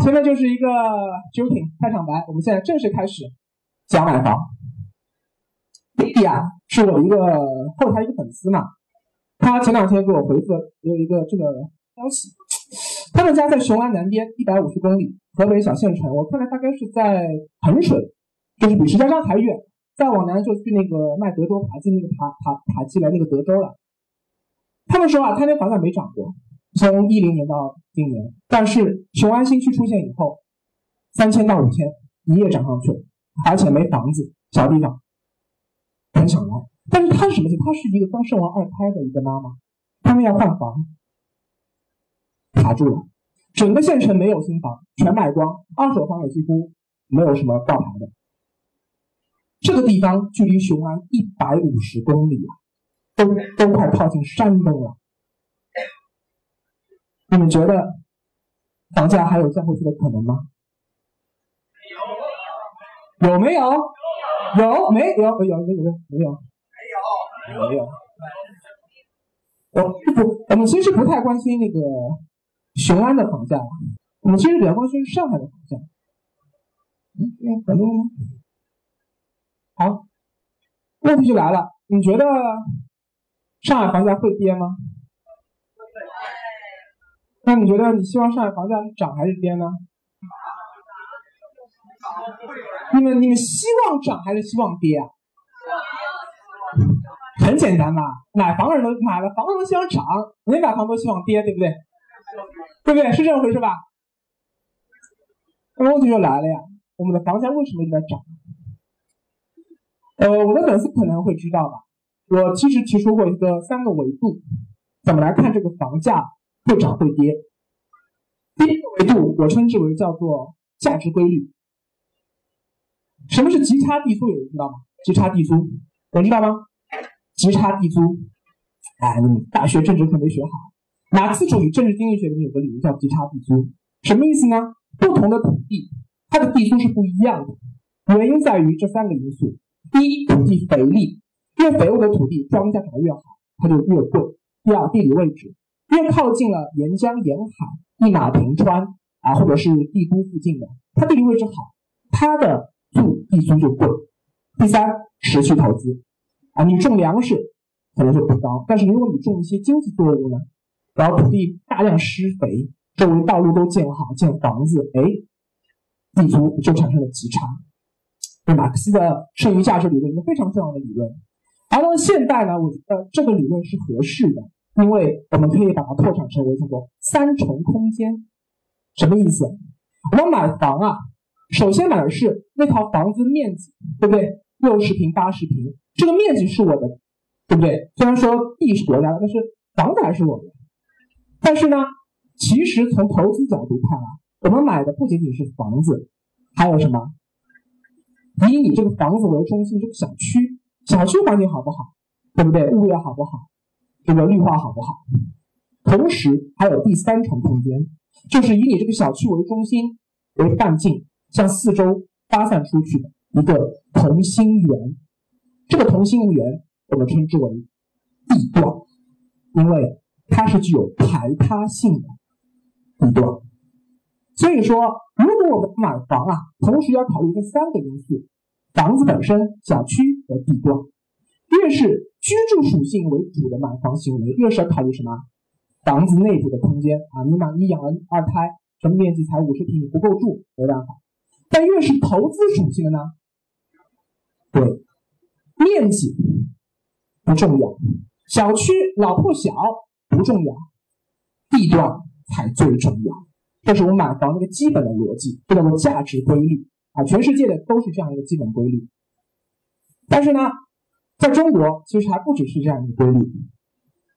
前面就是一个 joking 开场白，我们现在正式开始讲买房。弟弟啊，是我一个后台一个粉丝嘛，他前两天给我回复有一个这个消息，他们家在雄安南边一百五十公里，河北小县城，我看来大概是在衡水，就是比石家庄还远，再往南就去那个卖德州扒鸡那个扒扒扒鸡来那个德州了。他们说啊，他那房价没涨过。从一零年到今年，但是雄安新区出现以后，三千到五千一夜涨上去了，而且没房子，小地方，很想来。但是他是什么？他是一个刚生完二胎的一个妈妈，他们要换房，卡住了。整个县城没有新房，全卖光，二手房也几乎没有什么挂牌的。这个地方距离雄安一百五十公里啊，都都快靠近山东了。你们觉得房价还有降回去的可能吗？有有没有？有没有？有有有没有？没有。没有。没有。我不，我们其实不太关心那个雄安的房价，我们其实比较关心上海的房价。嗯嗯，等等。好，问题就来了，你觉得上海房价会跌吗？那你觉得你希望上海房价是涨还是跌呢？你们你们希望涨还是希望跌啊？很简单嘛，买房的人都买了房子都希望涨，没买房都希望跌，对不对？对不对？是这么回事吧？那问题就来了呀，我们的房价为什么一直在涨？呃，我的粉丝可能会知道吧，我其实提出过一个三个维度，怎么来看这个房价？会涨会跌。第一个维度，我称之为叫做价值规律。什么是极差地租？有人知道吗？极差地租，有人知道吗？极差地租，哎，你大学政治课没学好。马克思主义政治经济学里面有个理论叫极差地租，什么意思呢？不同的土地，它的地租是不一样的。原因在于这三个因素：第一，土地肥力，越肥沃的土地，庄稼长得越好，它就越贵；第二，地理位置。越靠近了沿江沿海、一马平川啊，或者是帝都附近的，它地理位置好，它的住地租就贵。第三，持续投资啊，你种粮食可能就不高，但是如果你种一些经济作物呢，然后土地大量施肥，周围道路都建好，建房子，哎，地租就产生了极差。对马克思的剩余价值理论一个非常重要的理论，而到现代呢，我觉得这个理论是合适的。因为我们可以把它拓展成为叫做三重空间，什么意思？我们买房啊，首先买的是那套房子面积，对不对？六十平、八十平，这个面积是我的，对不对？虽然说地是国家的，但是房子还是我的。但是呢，其实从投资角度看啊，我们买的不仅仅是房子，还有什么？以你这个房子为中心，这个小区，小区环境好不好？对不对？物业好不好？这个绿化好不好？同时还有第三重空间，就是以你这个小区为中心为半径，向四周发散出去的一个同心圆。这个同心圆我们称之为地段，因为它是具有排他性的地段。所以说，如果我们买房啊，同时要考虑这三个因素：房子本身、小区和地段。越是居住属性为主的买房行为，越是要考虑什么？房子内部的空间啊，你买你养了二胎，什么面积才五十平，你不够住，没办法。但越是投资属性的呢？对，面积不重要，小区老破小不重要，地段才最重要。这是我们买房的一个基本的逻辑，这叫做价值规律啊，全世界的都是这样一个基本规律。但是呢？在中国，其实还不只是这样一个规律，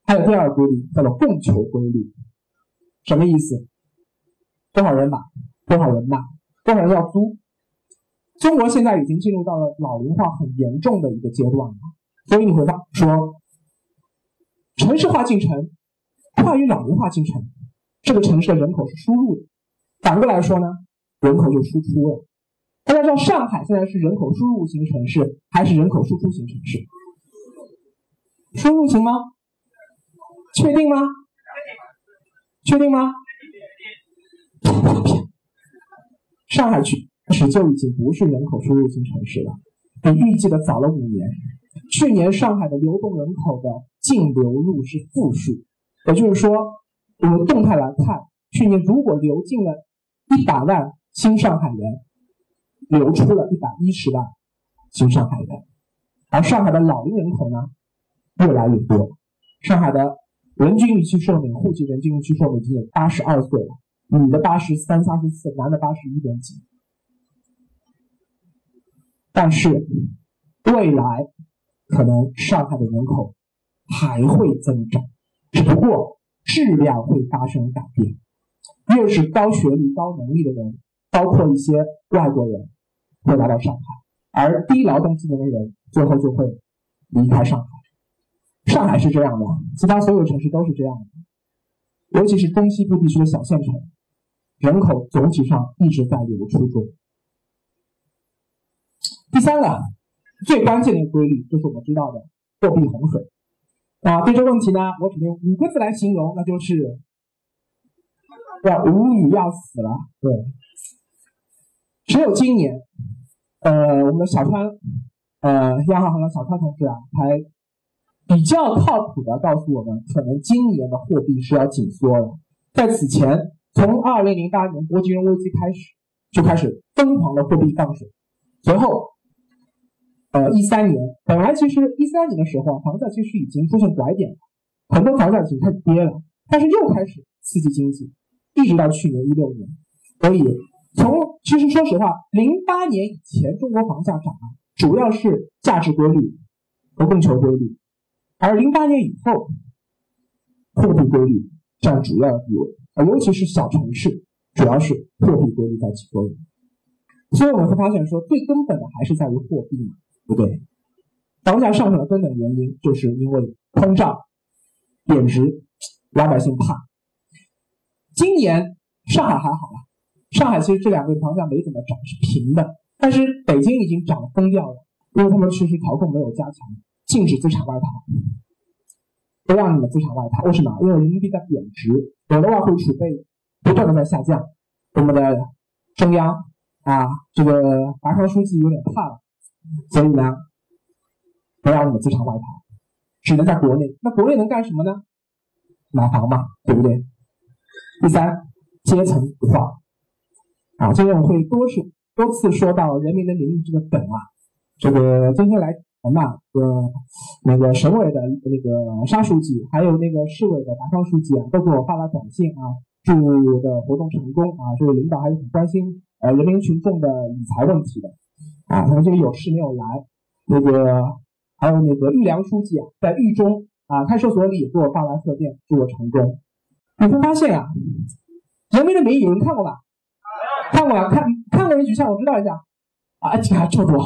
还有第二个规律，叫做供求规律。什么意思？多少人买，多少人卖，多少人要租。中国现在已经进入到了老龄化很严重的一个阶段了，所以你会发说，城市化进程快于老龄化进程，这个城市的人口是输入的，反过来说呢，人口就输出了。大家知道上海现在是人口输入型城市还是人口输出型城市？输入型吗？确定吗？确定吗？上海区实就已经不是人口输入型城市了，比预计的早了五年。去年上海的流动人口的净流入是负数，也就是说，我们动态来看，去年如果流进了一百万新上海人，流出了一百一十万新上海人，而上海的老龄人口呢越来越多，上海的人均预期寿命，户籍人均预期寿命已经有八十二岁了，女的八十三、三十四，男的八十一点几，但是未来。可能上海的人口还会增长，只不过质量会发生改变。越是高学历、高能力的人，包括一些外国人，会来到上海，而低劳动技能的人最后就会离开上海。上海是这样的，其他所有城市都是这样的，尤其是中西部地区的小县城，人口总体上一直在流出中。第三个。最关键的规律就是我们知道的货币洪水啊。对这个问题呢，我只能用五个字来形容，那就是要无语要死了。对，只有今年，呃，我们的小川，呃，央行行长小川同志啊，才比较靠谱的告诉我们，可能今年的货币是要紧缩了。在此前，从二零零八年国金融危机开始，就开始疯狂的货币放水，随后。呃，一三年本来其实一三年的时候啊，房价其实已经出现拐点了，很多房价已经开始跌了，但是又开始刺激经济，一直到去年一六年。所以从其实说实话，零八年以前中国房价涨啊，主要是价值规律和供求规律，而零八年以后，货币规律占主要地位，啊，尤其是小城市，主要是货币规律在起作用。所以我们会发现说，最根本的还是在于货币嘛。不对，房价上涨的根本原因就是因为通胀、贬值，老百姓怕。今年上海还好了，上海其实这两个房价没怎么涨，是平的。但是北京已经涨疯掉了，因为他们实施调控没有加强，禁止资产外逃，不让你们资产外逃。为什么？因为人民币在贬值，我的外汇储备不断的在下降。我们的中央啊，这个华商书记有点怕了。所以呢，不让你们资产外逃，只能在国内。那国内能干什么呢？买房嘛，对不对？第三，阶层化啊，今天我会多次多次说到人民的名义这个梗啊。这个今天来谈嘛，呃，那个省委的那个沙书记，还有那个市委的达康书记啊，都给我发了短信啊，祝我的活动成功啊。这个领导还是很关心呃人民群众的理财问题的。啊，他们这个有事没有来，那个还有那个玉良书记啊，在狱中啊看守所里给我发来贺电，祝我成功。你会发现啊，《人民的名义》有人看过吧？看过啊，看看过人举下，我知道一下。啊，这还这么多！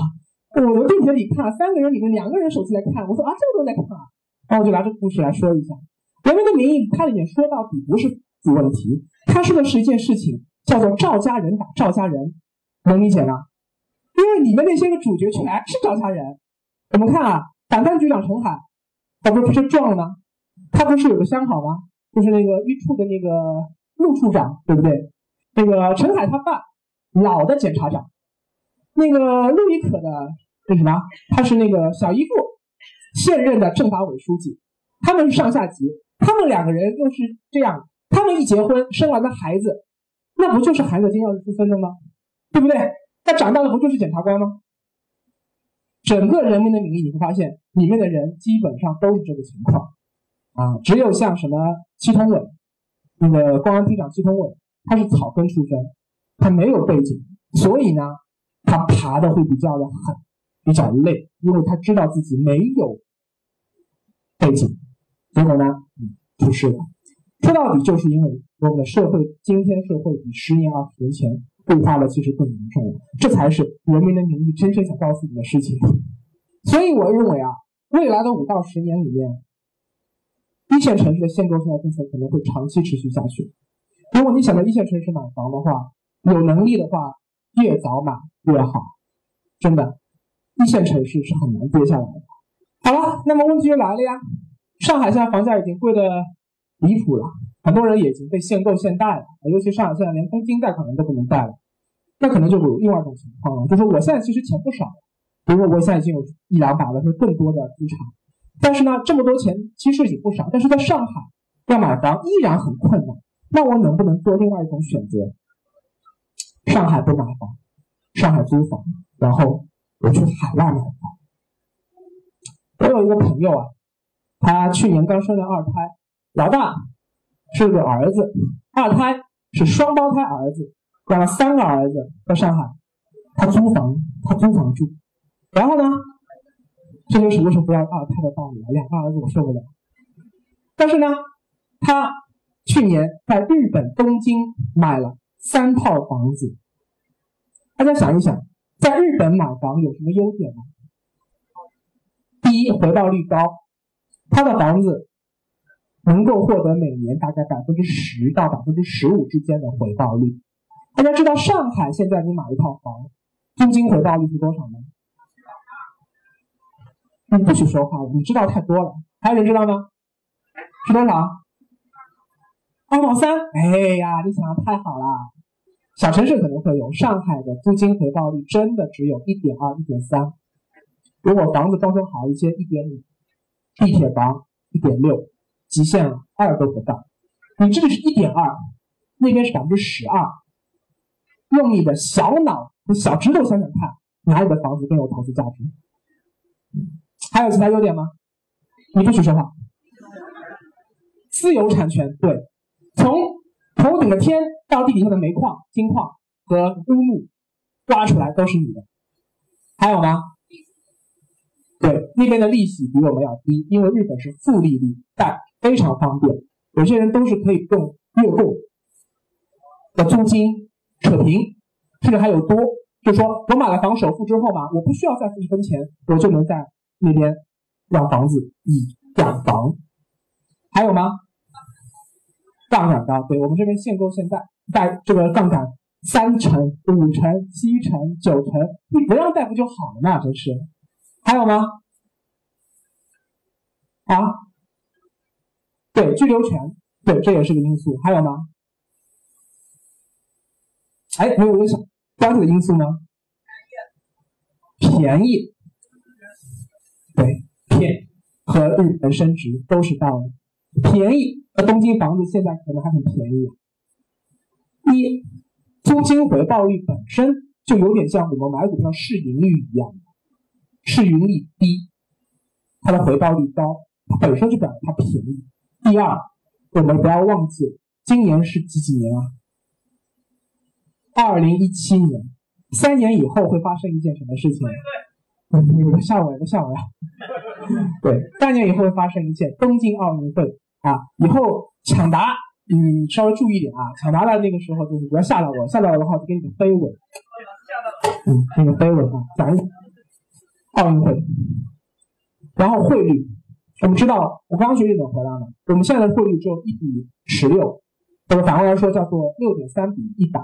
我的地铁里看，三个人里面两个人手机在看，我说啊，这么多人在看啊，然后我就拿这个故事来说一下，《人民的名义》它里面说到底不是主问题，它说的是一件事情，叫做赵家人打赵家人，能理解吗？因为里面那些个主角全是赵家人，我们看啊，反贪局长陈海，他不是不是撞了吗？他不是有个相好吗？就是那个一处的那个陆处长，对不对？那个陈海他爸，老的检察长，那个陆一可的那什么，他是那个小姨夫，现任的政法委书记，他们是上下级，他们两个人又是这样，他们一结婚生完的孩子，那不就是含着金钥匙出生的吗？对不对？他长大了不就是检察官吗？整个人民的名义，你会发现里面的人基本上都是这个情况啊，只有像什么祁同伟，那个公安厅长祁同伟，他是草根出身，他没有背景，所以呢，他爬的会比较的狠，比较累，因为他知道自己没有背景，结果呢，嗯，出事了。说到底，就是因为我们的社会，今天社会比十年、二十年前。固化了，其实更严重了。这才是人民的名义真正想告诉你的事情。所以我认为啊，未来的五到十年里面，一线城市的限购限贷政策可能会长期持续下去。如果你想在一线城市买房的话，有能力的话，越早买越好。真的，一线城市是很难跌下来的。好了，那么问题就来了呀，上海现在房价已经贵的离谱了。很多人已经被限购限贷了，尤其上海现在连公积金贷款人都不能贷了。那可能就会有另外一种情况了，就是我现在其实钱不少，比如说我现在已经有一两百万或者更多的资产，但是呢，这么多钱其实也不少，但是在上海要买房依然很困难。那我能不能做另外一种选择？上海不买房，上海租房，然后我去海外买房。我有一个朋友啊，他去年刚生了二胎，老大是个儿子，二胎是双胞胎儿子。养了三个儿子在上海，他租房，他租房住。然后呢，这就是为什么不要二胎的道理了。两个儿子我受不了。但是呢，他去年在日本东京买了三套房子。大家想一想，在日本买房有什么优点呢？第一，回报率高，他的房子能够获得每年大概百分之十到百分之十五之间的回报率。大家知道上海现在你买一套房，租金回报率是多少吗？你不许说话，你知道太多了。还有人知道吗？是多少？二毛三。哎呀，你想的太好了。小城市可能会有，上海的租金回报率真的只有一点二、一点三。如果房子装修好一些，一点五。地铁房一点六，极限二都不到。你这里是一点二，那边是百分之十二。用你的小脑和小指头想想看，哪里的房子更有投资价值？还有其他优点吗？你不许说话。自由产权，对，从头顶的天到地底下的煤矿、金矿和乌木挖出来都是你的。还有吗？对，那边的利息比我们要低，因为日本是负利率贷，非常方便。有些人都是可以用月供的租金。扯平，甚至还有多，就说我买了房首付之后吧，我不需要再付一分钱，我就能在那边让房子以养房。还有吗？杠杆高，对我们这边限购限贷，贷这个杠杆三成、五成、七成、九成，你不让贷不就好了嘛？真是。还有吗？啊？对，居留权，对，这也是个因素。还有吗？哎，没有一个想关注的因素吗？便宜，对，便和日本升值都是道理。便宜，那东京房子现在可能还很便宜。一，租金回报率本身就有点像我们买股票市盈率一样，市盈率低，它的回报率高，它本身就表示它便宜。第二，我们不要忘记，今年是几几年啊？二零一七年，三年以后会发生一件什么事情？你们吓我呀！吓我呀！对，三年以后会发生一件东京奥运会啊！以后抢答，你稍微注意点啊！抢答的那个时候，就是不要吓到我，吓到我的话就给你个飞吻。嗯，给个飞吻啊！讲奥运会，然后汇率，我们知道，我刚刚学日本回来嘛，我们现在的汇率只有一比十六，或者反过来说叫做六点三比一百。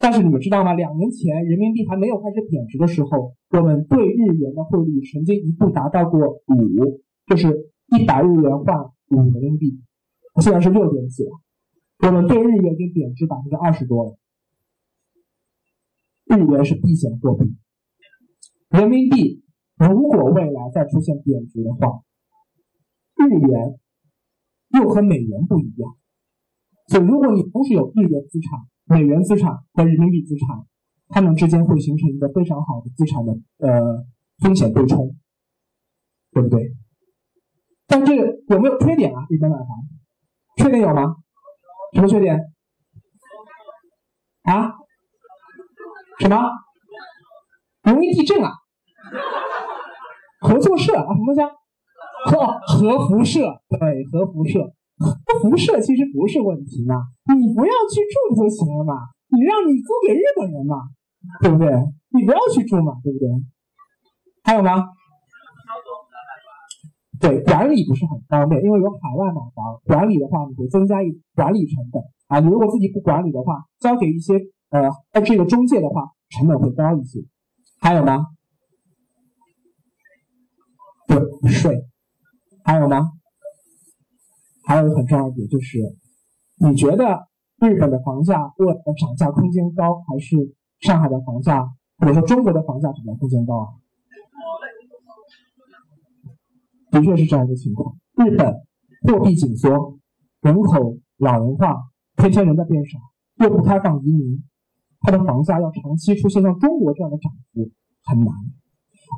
但是你们知道吗？两年前人民币还没有开始贬值的时候，我们对日元的汇率曾经一度达到过五，就是一百日元换五人民币。现在是六点几了，我们对日元已经贬值百分之二十多了。日元是避险货币，人民币如果未来再出现贬值的话，日元又和美元不一样。所以，如果你同时有日元资产，美元资产和人民币资产，它们之间会形成一个非常好的资产的呃风险对冲，对不对？但这个有没有缺点啊？一般买房，缺点有吗？什么缺点？啊？什么？容易地震啊？合作社啊？什么叫？核核辐射？对，核辐射。核辐射其实不是问题嘛，你不要去住就行了嘛，你让你租给日本人嘛，对不对？你不要去住嘛，对不对？还有吗？对，管理不是很方便，因为有海外买房，管理的话你会增加一管理成本啊。你如果自己不管理的话，交给一些呃这个中介的话，成本会高一些。还有吗？对，税，还有吗？还有一个很重要的点就是，你觉得日本的房价未来的涨价空间高，还是上海的房价或者说中国的房价涨价空间高啊？的确是这样一个情况。日本货币紧缩，人口老龄化，天天人在变少，又不开放移民，它的房价要长期出现像中国这样的涨幅很难。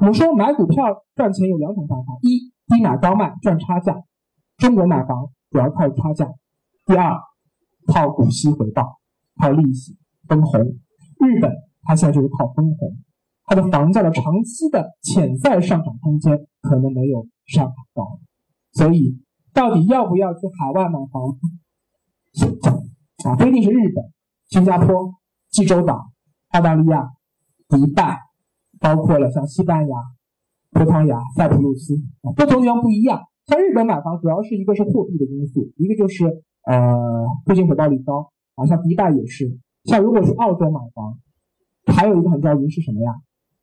我们说买股票赚钱有两种办法：一低买高卖赚差价，中国买房主要靠差价；第二靠股息回报，靠利息分红。日本它现在就是靠分红，它的房价的长期的潜在上涨空间可能没有上海高，所以到底要不要去海外买房？啊，不一定是日本、新加坡、济州岛、澳大利亚、迪拜。包括了像西班牙、葡萄牙、塞浦路斯啊，不同地方不一样。像日本买房，主要是一个是货币的因素，一个就是呃租金回报率高啊。像迪拜也是。像如果是澳洲买房，还有一个很重要的因素是什么呀？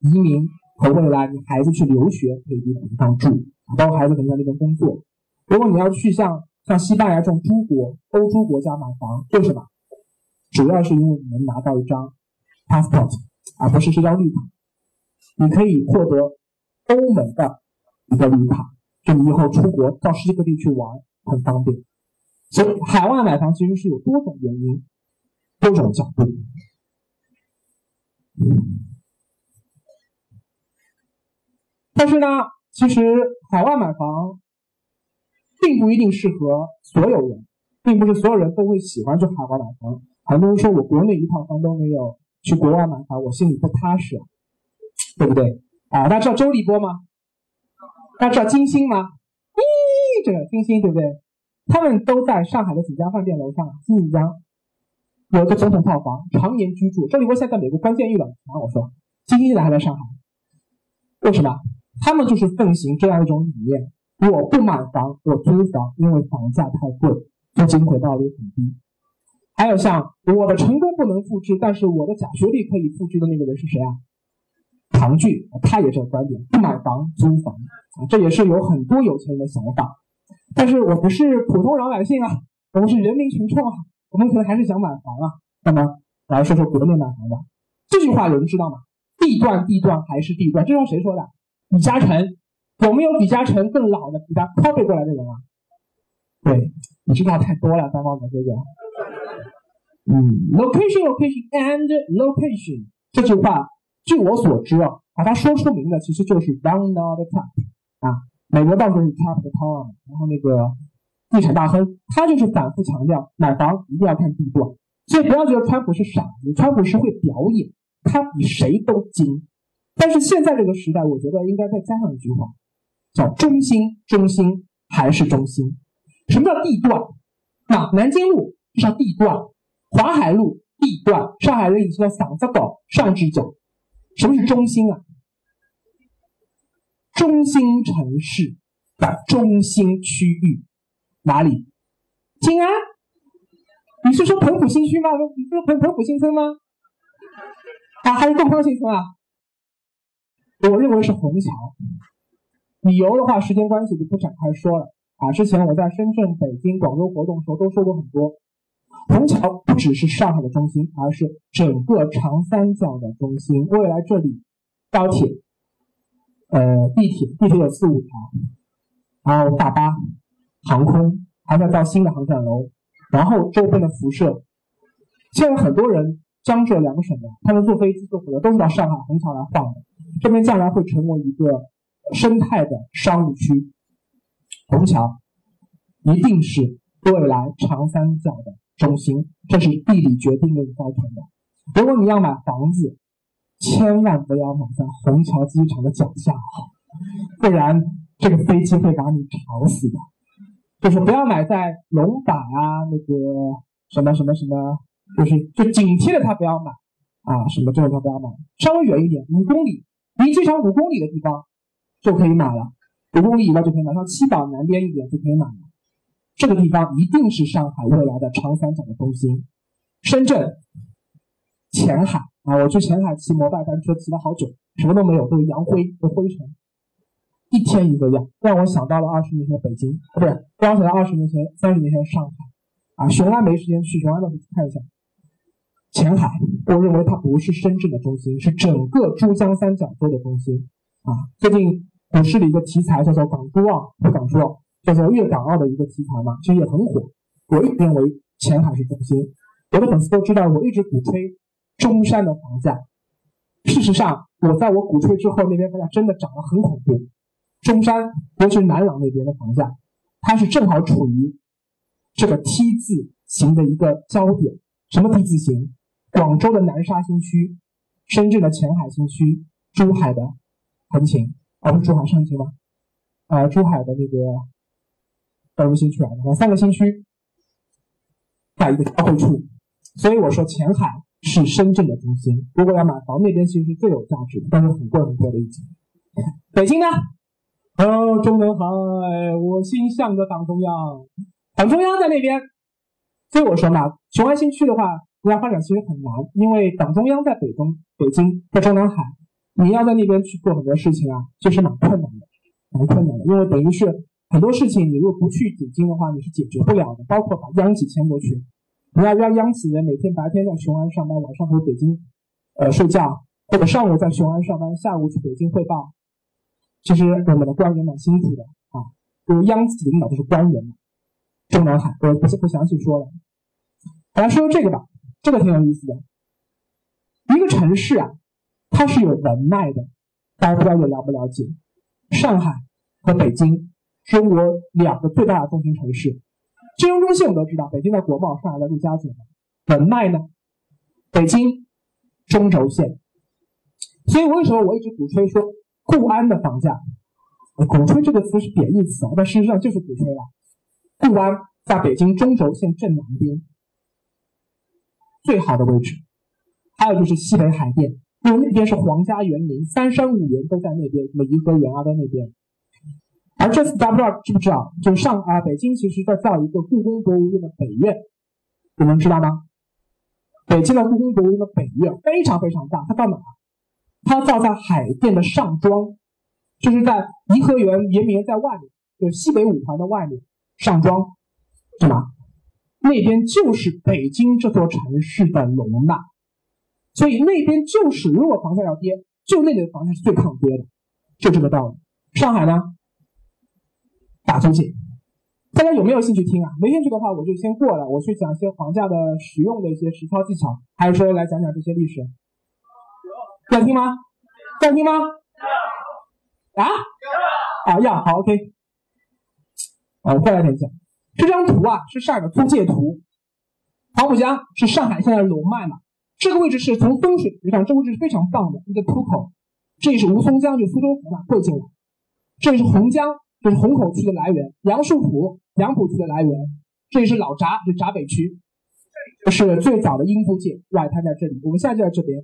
移民和未来你孩子去留学可以地方住，包括孩子可能在那边工作。如果你要去像像西班牙这种诸国、欧洲国家买房，为什么？主要是因为你能拿到一张 passport，而不是这张绿卡。你可以获得欧盟的一个绿卡，就你以后出国到世界各地去玩很方便。所以海外买房其实是有多种原因、多种角度。但是呢，其实海外买房并不一定适合所有人，并不是所有人都会喜欢去海外买房。很多人说我国内一套房都没有，去国外买房我心里不踏实。对不对啊？大家知道周立波吗？大家知道金星吗？咦，这个金星对不对？他们都在上海的几家饭店楼上，金一江有个总统套房，常年居住。周立波现在在美国关监狱了。啊，我说金星现在还在上海，为什么？他们就是奉行这样一种理念：我不买房，我租房，因为房价太贵，租金回报率很低。还有像我的成功不能复制，但是我的假学历可以复制的那个人是谁啊？唐骏，他也这个观点，不买房租房啊，这也是有很多有钱人的想法。但是我不是普通老百姓啊，我们是人民群众啊，我们可能还是想买房啊。那么来说说国内买房吧，这句话有人知道吗？地段地段还是地段，这是谁说的？李嘉诚有没有比嘉诚更老的比他 copy 过来的人啊？对，你知道太多了，三毛哥哥。嗯，location location and location 这句话。据我所知啊，把它说出名的其实就是 Donald Trump 啊，美国到处是 Trump 的 town，然后那个地产大亨，他就是反复强调买房一定要看地段，所以不要觉得川普是傻子，川普是会表演，他比谁都精。但是现在这个时代，我觉得应该再加上一句话，叫中心，中心还是中心。什么叫地段？那南京路叫地段，淮海路地段，上海人以前叫嗓子狗上只脚。什么是中心啊？中心城市的中心区域哪里？静安？你是说彭浦新区吗？你是说彭彭浦新村吗？啊，还是东方新村啊？我认为是虹桥。理由的话，时间关系就不展开说了。啊，之前我在深圳、北京、广州活动的时候都说过很多。虹桥不只是上海的中心，而是整个长三角的中心。未来这里高铁、呃地铁，地铁有四五条，然后大巴、航空还在造新的航站楼，然后周边的辐射。现在很多人江浙两省的，他们坐飞机、坐火车都是到上海虹桥来晃的。这边将来会成为一个生态的商务区，虹桥一定是未来长三角的。中心，这是地理决定论造成的。如果你要买房子，千万不要买在虹桥机场的脚下，不然这个飞机会把你吵死的。就是不要买在龙岗啊，那个什么什么什么，就是就紧贴着它不要买啊，什么这种它不要买，稍微远一点，五公里，离机场五公里的地方就可以买了，五公里以外就可以买，像七宝南边一点就可以买了。这个地方一定是上海未来的长三角的中心。深圳、前海啊，我去前海骑摩拜单车骑了好久，什么都没有，都是扬灰和灰尘，一天一个样，让我想到了二十年前的北京，不是，让我想到二十年前、三十年前的上海。啊，雄安没时间去，雄安到时去看一下。前海，我认为它不是深圳的中心，是整个珠江三角洲的中心啊。最近股市的一个题材叫做港珠澳，不港珠澳，叫做粤港澳的一个题材嘛，其实也很火。我一直认为前海是中心，我的粉丝都知道，我一直鼓吹中山的房价。事实上，我在我鼓吹之后，那边房价真的涨得很恐怖。中山，尤其是南朗那边的房价，它是正好处于这个 T 字形的一个焦点。什么 T 字形？广州的南沙新区，深圳的前海新区，珠海的横琴，而不是珠海是横琴吗？啊，珠海的那个什么新区来的？三个新区在一个交汇处，所以我说前海是深圳的中心。如果要买房，那边其实是最有价值的，但是很贵很贵的一级。北京呢？哦，中南海，我心向着党中央，党中央在那边。所以我说嘛，雄安新区的话，你要发展其实很难，因为党中央在北中北京，在中南海，你要在那边去做很多事情啊，就是蛮困难的，蛮困难的。因为等于是很多事情，你如果不去北京的话，你是解决不了的。包括把央企迁过去，你要让央企人每天白天在雄安上班，晚上回北京，呃，睡觉，或者上午在雄安上班，下午去北京汇报。其实我们的官员蛮辛苦的啊，因为央企领导都是官员嘛。中南海，我不不详细说了。来说说这个吧，这个挺有意思的。一个城市啊，它是有人脉的，大家不知道有了不了解？上海和北京，中国两个最大的中心城市，金融中心我们都知道，北京的国贸，上海的陆家嘴。人脉呢？北京中轴线。所以为什么我一直鼓吹说？固安的房价，鼓吹这个词是贬义词啊，但事实上就是鼓吹了。固安在北京中轴线正南边，最好的位置。还有就是西北海淀，因为那边是皇家园林，三山五园都在那边，什么颐和园啊在那边。而这次大家不知道知不知道，就上啊北京其实在造一个故宫博物院的北院，你们知道吗？北京的故宫博物院的北院非常非常大，它到哪？它造在海淀的上庄，就是在颐和园圆明园在外面，就是西北五环的外面，上庄，是吧？那边就是北京这座城市的容纳，所以那边就是如果房价要跌，就那里的房价是最抗跌的，就这个道理。上海呢，打租界，大家有没有兴趣听啊？没兴趣的话，我就先过了，我去讲一些房价的实用的一些实操技巧，还是说来讲讲这些历史？要听吗？要听吗？啊？啊要好 OK。啊，我过来点讲。这张图啊是上海的租界图。黄浦江是上海现在的龙脉嘛？这个位置是从风水学上，这个位置是非常棒的一个突口。这里是吴淞江，就苏州河嘛，汇进来。这里是洪江，就是虹口区的来源。杨树浦，杨浦区的来源。这里是老闸，就闸北区。这是最早的英租界，外滩在这里。我们现在就在这边。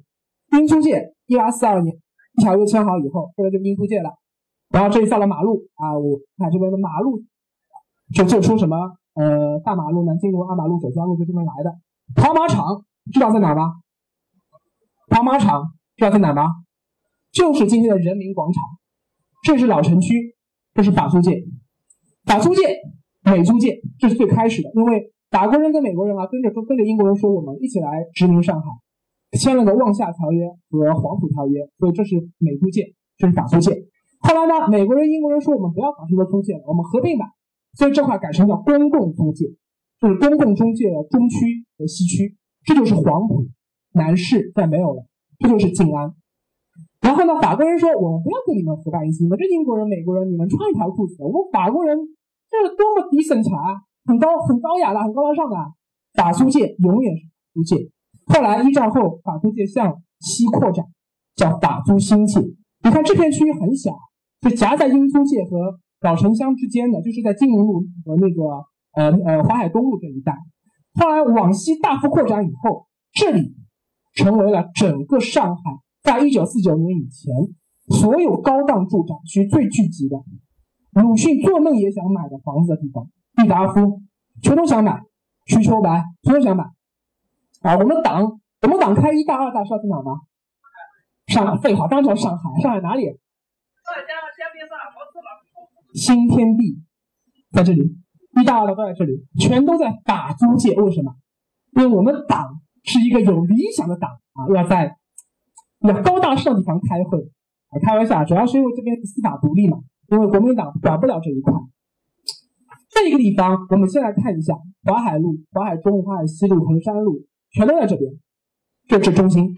英租界，一八四二年条约签好以后，这个就英租界了。然后这里造了马路啊，我看这边的马路就做出什么呃大马路、南京路、二马路、九江路就这么来的。跑马场知道在哪吗？跑马场知道在哪吗？就是今天的人民广场。这是老城区，这是法租界。法租界、美租界，这是最开始的，因为法国人跟美国人啊，跟着跟跟着英国人说，我们一起来殖民上海。签了个望厦条约和黄埔条约，所以这是美租界，这是法租界。后来呢，美国人、英国人说我们不要搞这个租界了，我们合并吧，所以这块改成叫公共租界，就是公共中介的中区和西区，这就是黄埔、南市再没有了，这就是静安。然后呢，法国人说我们不要跟你们合办一起，你们这英国人、美国人，你们穿一条裤子，我们法国人这是多么低审查，很高、很高雅的、很高大上的法租界，永远是租界。后来一战后，法租界向西扩展，叫法租新界。你看这片区域很小，就夹在英租界和老城乡之间的，就是在金陵路和那个呃呃淮海东路这一带。后来往西大幅扩展以后，这里成为了整个上海在一九四九年以前所有高档住宅区最聚集的。鲁迅做梦也想买的房子的地方。郁达夫全都想买，瞿秋白全都想买。啊，我们党，我们党开一大、二大是要在哪吗？上海，废话，当然叫上海。上海哪里？新天地，在这里。一大二大都在这里，全都在法租界。为什么？因为我们党是一个有理想的党啊，要在要高大上的地方开会。开玩笑，主要是因为这边司法独立嘛，因为国民党管不了这一块。这个地方，我们先来看一下淮海路、淮海中路、淮海西路、衡山路，全都在这边。这是中心，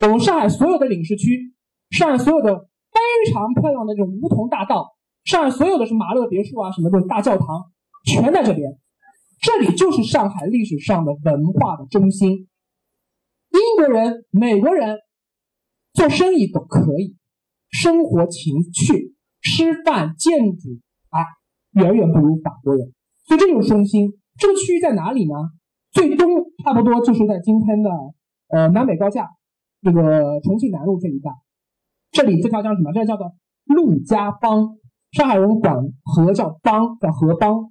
我们上海所有的领事区，上海所有的非常漂亮的这种梧桐大道，上海所有的是马勒别墅啊什么的大教堂，全在这边。这里就是上海历史上的文化的中心。英国人、美国人做生意都可以，生活情趣、吃饭、建筑啊。远远不如法国人，所以这就是中心。这个区域在哪里呢？最东差不多就是在今天的呃南北高架，这个重庆南路这一带。这里这条叫什么？这叫做陆家浜。上海人管河叫浜，叫河浜。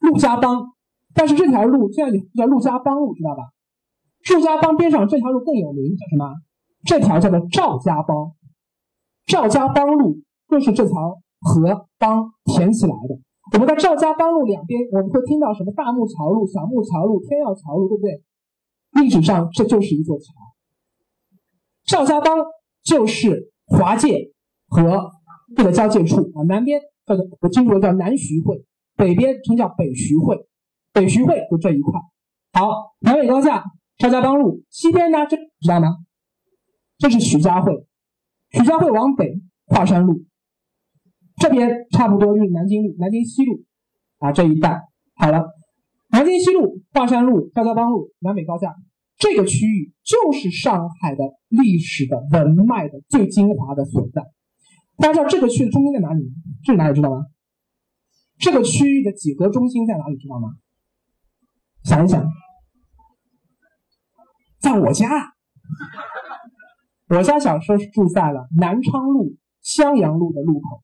陆家浜。但是这条路现在叫陆家浜路，知道吧？陆家浜边上这条路更有名，叫什么？这条叫做赵家浜。赵家浜路就是这条河帮填起来的。我们在赵家浜路两边，我们会听到什么大木桥路、小木桥路、天钥桥路，对不对？历史上这就是一座桥。赵家浜就是华界和这个交界处啊，南边叫做我经过叫南徐汇，北边称叫北徐汇，北徐汇就这一块。好，南北高架赵家浜路西边呢，这知道吗？这是徐家汇，徐家汇往北华山路。这边差不多就是南京路、南京西路啊这一带。好了，南京西路、华山路、赵家浜路、南北高架这个区域，就是上海的历史的文脉的最精华的所在。大家知道这个区的中心在哪里吗？这是哪里知道吗？这个区域的几何中心在哪里知道吗？想一想，在我家。我家小时候是住在了南昌路、襄阳路的路口。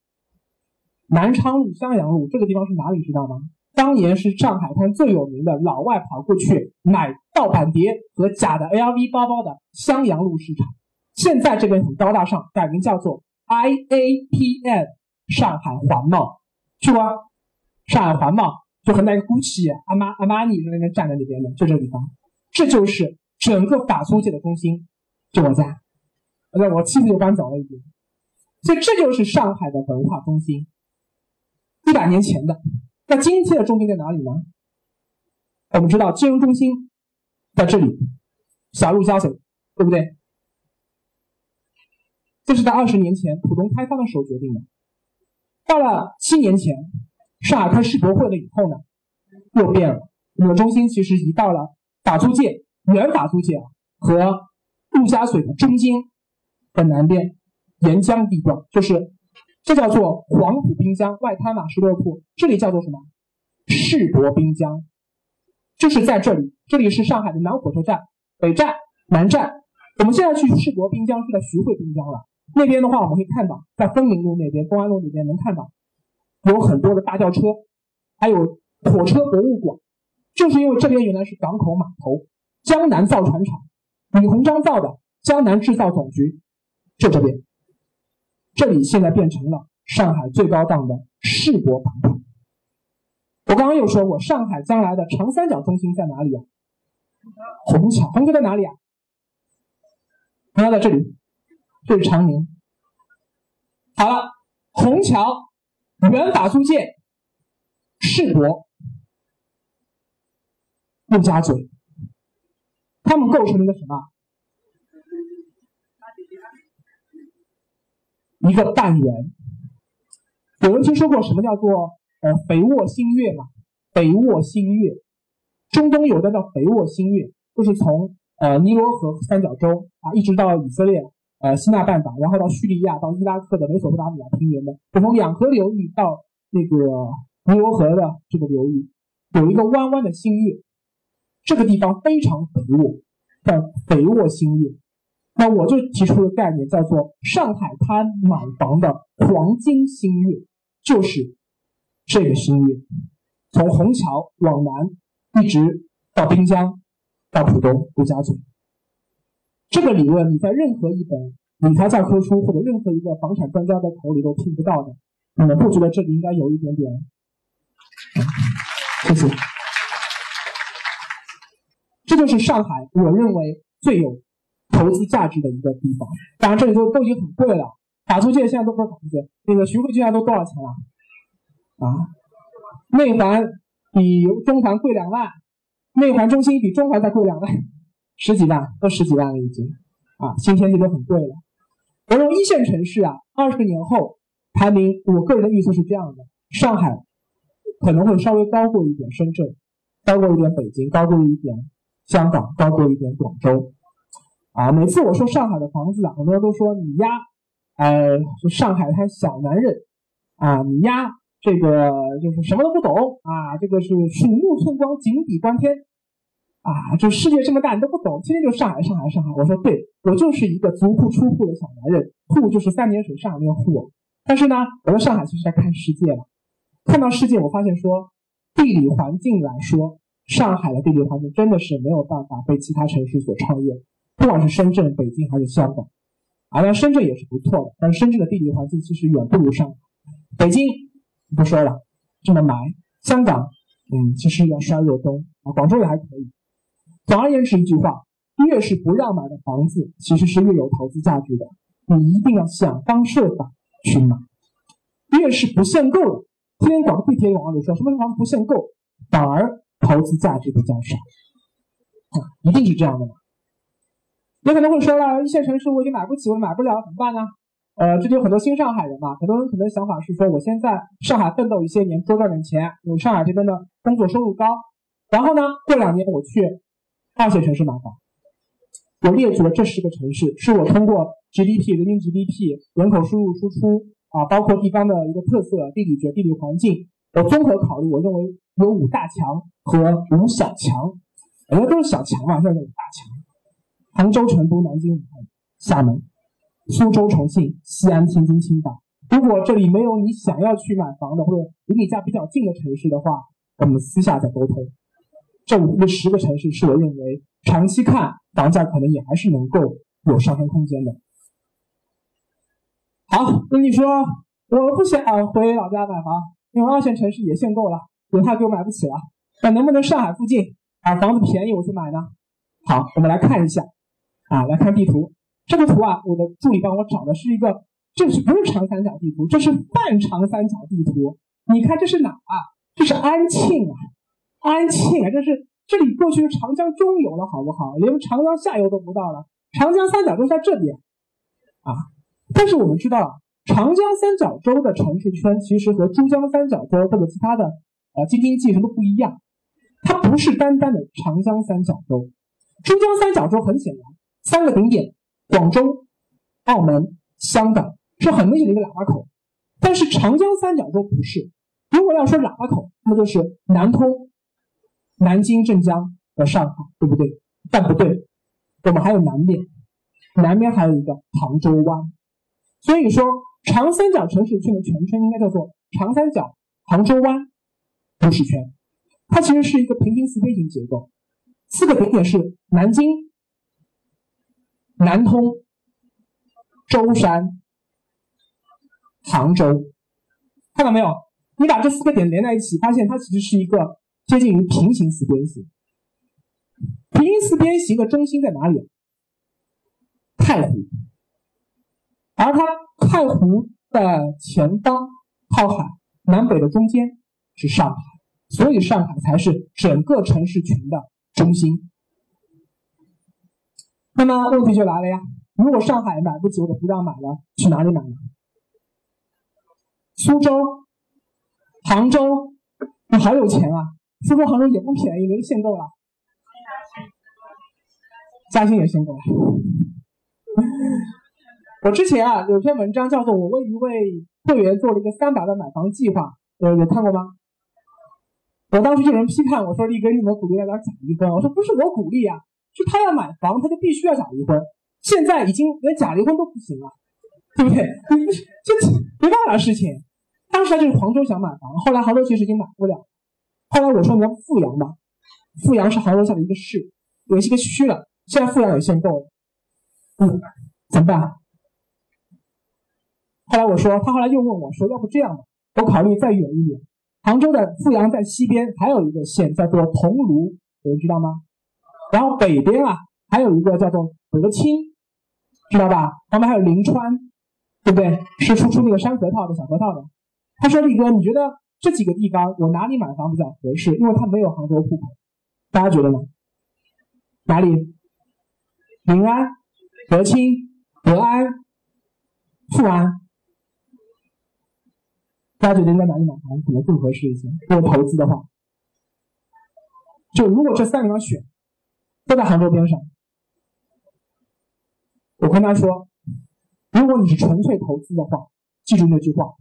南昌路、襄阳路这个地方是哪里？知道吗？当年是上海滩最有名的老外跑过去买盗版碟和假的 LV 包包的襄阳路市场。现在这边很高大上，改名叫做 IAPM 上海环贸，去过？上海环贸就和那个 GUCCI、阿玛阿玛尼在那边站在那边的，就这个地方。这就是整个法租界的中心，就我家。那我妻子就搬走了已经，所以这就是上海的文化中心。一百年前的，那今天的中心在哪里呢？我们知道金融中心在这里，小陆家嘴，对不对？这是在二十年前浦东开发的时候决定的。到了七年前，上海开世博会了以后呢，又变了。我们中心其实移到了法租界原法租界和陆家嘴的中间的南边沿江地段，就是。这叫做黄浦滨江外滩嘛，十六铺，这里叫做什么？世博滨江，就是在这里。这里是上海的南火车站、北站、南站。我们现在去世博滨江是在徐汇滨江了。那边的话，我们可以看到，在丰宁路那边、公安路那边能看到有很多的大吊车，还有火车博物馆。就是因为这边原来是港口码头，江南造船厂，李鸿章造的江南制造总局就这边。这里现在变成了上海最高档的世博旁边。我刚刚又说过，上海将来的长三角中心在哪里啊？虹桥，虹桥在哪里啊？虹桥在这里，这是长宁。好了，虹桥、原法租界、世博、陆家嘴，它们构成了一个什么？一个半圆，有人听说过什么叫做呃肥沃新月吗？肥沃新月，中东有的叫肥沃新月，就是从呃尼罗河三角洲啊，一直到以色列呃西奈半岛，然后到叙利亚，到伊拉克的美索不达米亚平原的，就从两河流域到那个尼罗河的这个流域，有一个弯弯的新月，这个地方非常肥沃，叫肥沃新月。那我就提出个概念，叫做上海滩买房的黄金新月，就是这个新月，从虹桥往南，一直到滨江，到浦东陆家嘴。这个理论你在任何一本理财教科书或者任何一个房产专家的口里都听不到的。你们不觉得这里应该有一点点？谢谢。这就是上海，我认为最有投资价值的一个地方。当然，这里都都已经很贵了，法租界现在都不是法租界，那个徐汇区现在都多少钱了？啊，内环比中环贵两万，内环中心比中环再贵两万，十几万，都十几万了已经。啊，新天地都很贵了。我认为一线城市啊，二十年后排名，我个人的预测是这样的：上海可能会稍微高过一点，深圳高过一点，北京高过一点。香港高过一点，广州啊，每次我说上海的房子啊，很多人都说你丫，呃，上海滩小男人啊，你丫这个就是什么都不懂啊，这个是鼠目寸光，井底观天啊，这世界这么大你都不懂，天天就上海上海上海。我说对，我就是一个足不出户的小男人，户就是三点水上海那个户，但是呢，我在上海其实在看世界了，看到世界，我发现说地理环境来说。上海的地理环境真的是没有办法被其他城市所超越，不管是深圳、北京还是香港，啊，那深圳也是不错的，但是深圳的地理环境其实远不如上海。北京不说了，这么埋。香港，嗯，其实要衰若东啊，广州也还可以。总而言之一句话，越是不让买的房子，其实是越有投资价值的。你一定要想方设法去买。越是不限购的，天天搞个地铁广告里说什么房子不限购，反而。投资价值比较少啊，一定是这样的吗？你可能会说了，一线城市我已经买不起，我买不了，怎么办呢？呃，这就有很多新上海人嘛，很多人可能想法是说，我先在上海奋斗一些年，多赚点钱，有上海这边的工作收入高，然后呢，过两年我去二线城市买房。我列举了这十个城市，是我通过 GDP 人均 GDP、人口输入输出啊，包括地方的一个特色、地理决地理环境，我综合考虑，我认为。有五大强和五小强，人家都是小强嘛，现在五大强：杭州、成都、南京、武汉、厦门、苏州、重庆、西安、天津、青岛。如果这里没有你想要去买房的，或者离你家比较近的城市的话，我们私下再沟通。这五个十个城市是我认为长期看房价可能也还是能够有上升空间的。好，那你说我不想回老家买房，因为二线城市也限购了。有怕给我买不起了，那能不能上海附近啊房子便宜我去买呢？好，我们来看一下啊，来看地图。这个图啊，我的助理帮我找的是一个，这是不是长三角地图？这是半长三角地图。你看这是哪啊？这是安庆啊，安庆啊，这是这里过去是长江中游了，好不好？连长江下游都不到了，长江三角洲在这边啊。但是我们知道，长江三角洲的城市圈其实和珠江三角洲或者其他的。啊，京津冀什么不一样？它不是单单的长江三角洲，珠江三角洲很显然三个顶点：广州、澳门、香港是很明显的一个喇叭口。但是长江三角洲不是。如果要说喇叭口，那就是南通、南京、镇江和上海，对不对？但不对，我们还有南面，南边还有一个杭州湾。所以说，长三角城市圈的全称应该叫做长三角杭州湾。都市圈，它其实是一个平行四边形结构，四个顶点是南京、南通、舟山、杭州，看到没有？你把这四个点连在一起，发现它其实是一个接近于平行四边形。平行四边形的中心在哪里？太湖，而它太湖的前方靠海，南北的中间是上海。所以上海才是整个城市群的中心。那么问题就来了呀，如果上海买不起或者不让买了，去哪里买呢？苏州、杭州，你好有钱啊！苏州、杭州也不便宜，都限购了。嘉兴也限购了。我之前啊有篇文章叫做《我为一位会员做了一个三百万买房计划》，有有看过吗？我当时就有人批判我说：“力哥，你怎么鼓励大家假离婚？”我说：“不是我鼓励啊，是他要买房，他就必须要假离婚。现在已经连假离婚都不行了，对不对？这没办法的事情。当时他就是杭州想买房，后来杭州其实已经买不了。后来我说你要富阳吧，富阳是杭州下的一个市，也是一个区了。现在富阳也限购了，嗯，怎么办？后来我说，他后来又问我说：要不这样吧，我考虑再远一点。”杭州的富阳在西边还有一个县叫做桐庐，有人知道吗？然后北边啊还有一个叫做德清，知道吧？旁边还有临川，对不对？是出出那个山核桃的小核桃的。他说：“李哥，你觉得这几个地方我哪里买房比较合适？因为他没有杭州户口，大家觉得呢？哪里？临安、德清、德安、富安。”大家觉得应该哪里买房可能更合适一些？如果投资的话，就如果这三个地方选，都在杭州边上，我跟他说，如果你是纯粹投资的话，记住那句话：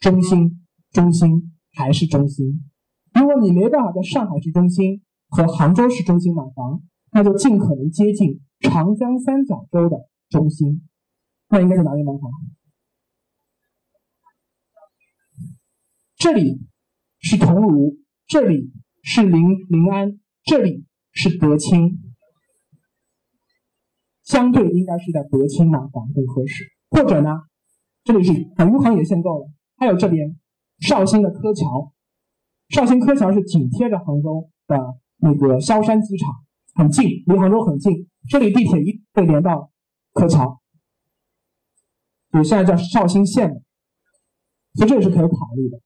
中心，中心还是中心。如果你没办法在上海市中心和杭州市中心买房，那就尽可能接近长江三角洲的中心。那应该在哪里买房？这里是桐庐，这里是临临安，这里是德清，相对应该是在德清买房更合适。或者呢，这里是啊，余杭也限购了，还有这边绍兴的柯桥，绍兴柯桥是紧贴着杭州的那个萧山机场，很近，离杭州很近。这里地铁一会连到柯桥，就现在叫绍兴县的，所以这也是可以考虑的。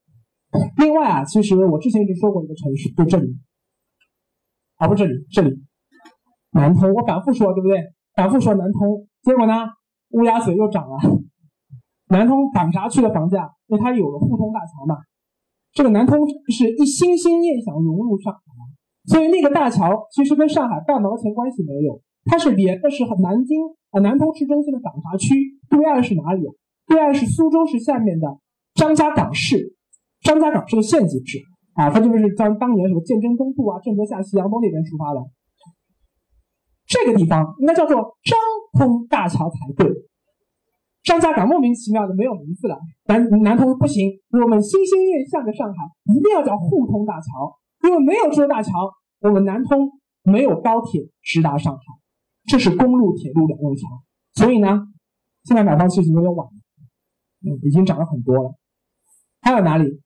另外啊，其实我之前一直说过一个城市，就这里，啊不这里，这里，南通，我反复说，对不对？反复说南通，结果呢，乌鸦嘴又涨了。南通党闸区的房价，因为它有了沪通大桥嘛，这个南通是一心心念想融入上海，所以那个大桥其实跟上海半毛钱关系没有，它是连的是南京啊南通市中心的港闸区，对岸是哪里啊？对岸是苏州市下面的张家港市。张家港是个县级市啊，它就是当当年什么鉴真东渡啊、郑和下西洋东那边出发的。这个地方应该叫做张通大桥才对。张家港莫名其妙的没有名字了，南南通不行，我们心心念向着上海，一定要叫沪通大桥，因为没有这座大桥，我们南通没有高铁直达上海，这是公路、铁路两用桥。所以呢，现在买房其实有点晚了，嗯，已经涨了很多了。还有哪里？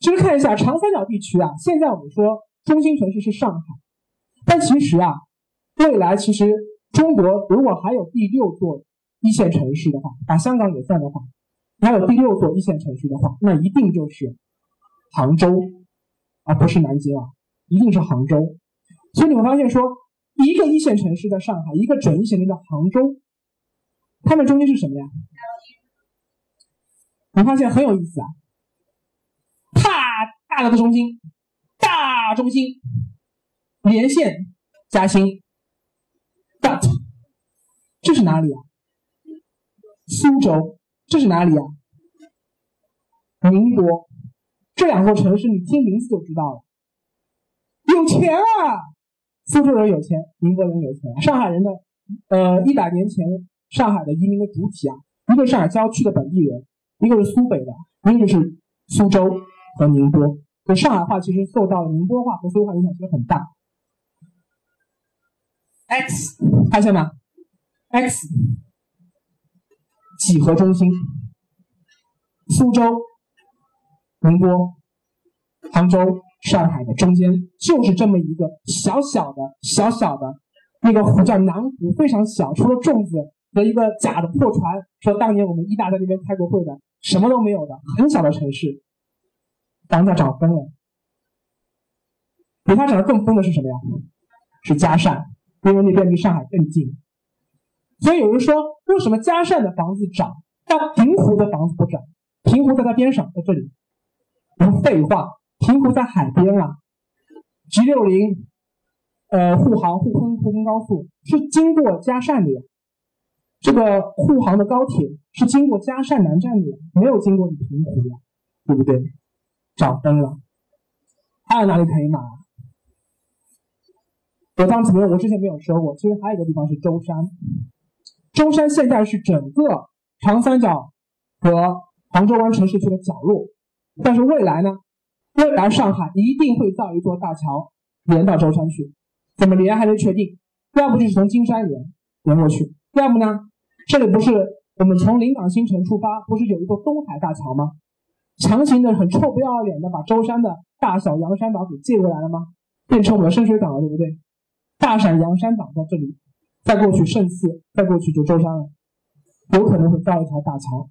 其实看一下长三角地区啊，现在我们说中心城市是上海，但其实啊，未来其实中国如果还有第六座一线城市的话，把香港也算的话，还有第六座一线城市的话，那一定就是杭州，而不是南京啊，一定是杭州。所以你会发现说，一个一线城市在上海，一个准一线城市在杭州，它们中间是什么呀？你发现很有意思啊。大大的中心，大中心，连线嘉兴这是哪里啊？苏州，这是哪里啊？宁波，这两座城市你听名字就知道了，有钱啊！苏州人有钱，宁波人有钱。上海人的，呃，一百年前上海的移民的主体啊，一个上海郊区的本地人，一个是苏北的，一个是苏州和宁波。就上海话其实受到了宁波话和苏州话影响其实很大。X 发现吗？X 几何中心，苏州、宁波、杭州、上海的中间就是这么一个小小的、小小的那个湖叫南湖，非常小，除了粽子和一个假的破船，说当年我们一大在那边开过会的，什么都没有的很小的城市。房价涨疯了，比它涨得更疯的是什么呀？是嘉善，因为那边离上海更近。所以有人说，为什么嘉善的房子涨，但平湖的房子不涨？平湖在它边上，在这里。不废话，平湖在海边啊。G 六零，呃，沪杭、沪昆、沪昆高速是经过嘉善的呀。这个沪杭的高铁是经过嘉善南站的呀，没有经过你平湖呀，对不对？涨疯了，还有哪里可以买？我当时没有，我之前没有说过。其实还有一个地方是舟山，舟山现在是整个长三角和杭州湾城市区的角落，但是未来呢？未来上海一定会造一座大桥连到舟山去，怎么连还没确定。要不就是从金山连连过去，要不呢？这里不是我们从临港新城出发，不是有一座东海大桥吗？强行的很臭不要脸的把舟山的大小洋山岛给借过来了吗？变成我们的深水港了，对不对？大陕洋山岛在这里，再过去胜寺，再过去就舟山了，有可能会造一条大桥。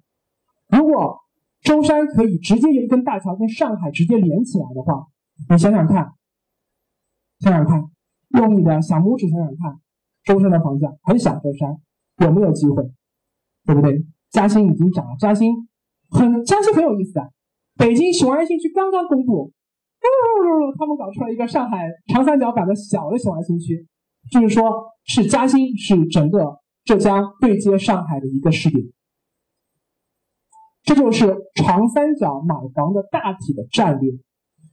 如果舟山可以直接有一根大桥跟上海直接连起来的话，你想想看，想想看，用你的小拇指想想看，舟山的房价很小，舟山有没有机会？对不对？嘉兴已经涨了，嘉兴很嘉兴很有意思的，北京雄安新区刚刚公布。哦他们搞出来一个上海长三角版的小的雄安新区，就是说是嘉兴是整个浙江对接上海的一个试点，这就是长三角买房的大体的战略。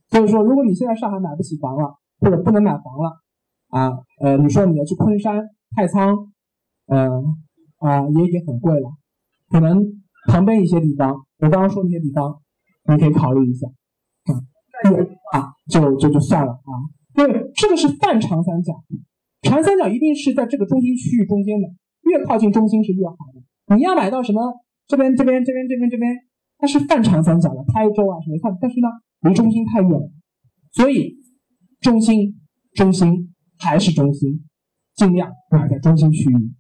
所以说，如果你现在上海买不起房了，或者不能买房了，啊，呃，你说你要去昆山、太仓，嗯，啊，也已经很贵了，可能旁边一些地方，我刚刚说那些地方，你可以考虑一下。有啊，就就就算了啊，因为这个是泛长三角，长三角一定是在这个中心区域中间的，越靠近中心是越好的。你要买到什么这边这边这边这边这边，它是泛长三角的，台州啊什么的，但是呢离中心太远了，所以中心中心还是中心，尽量买在中心区域。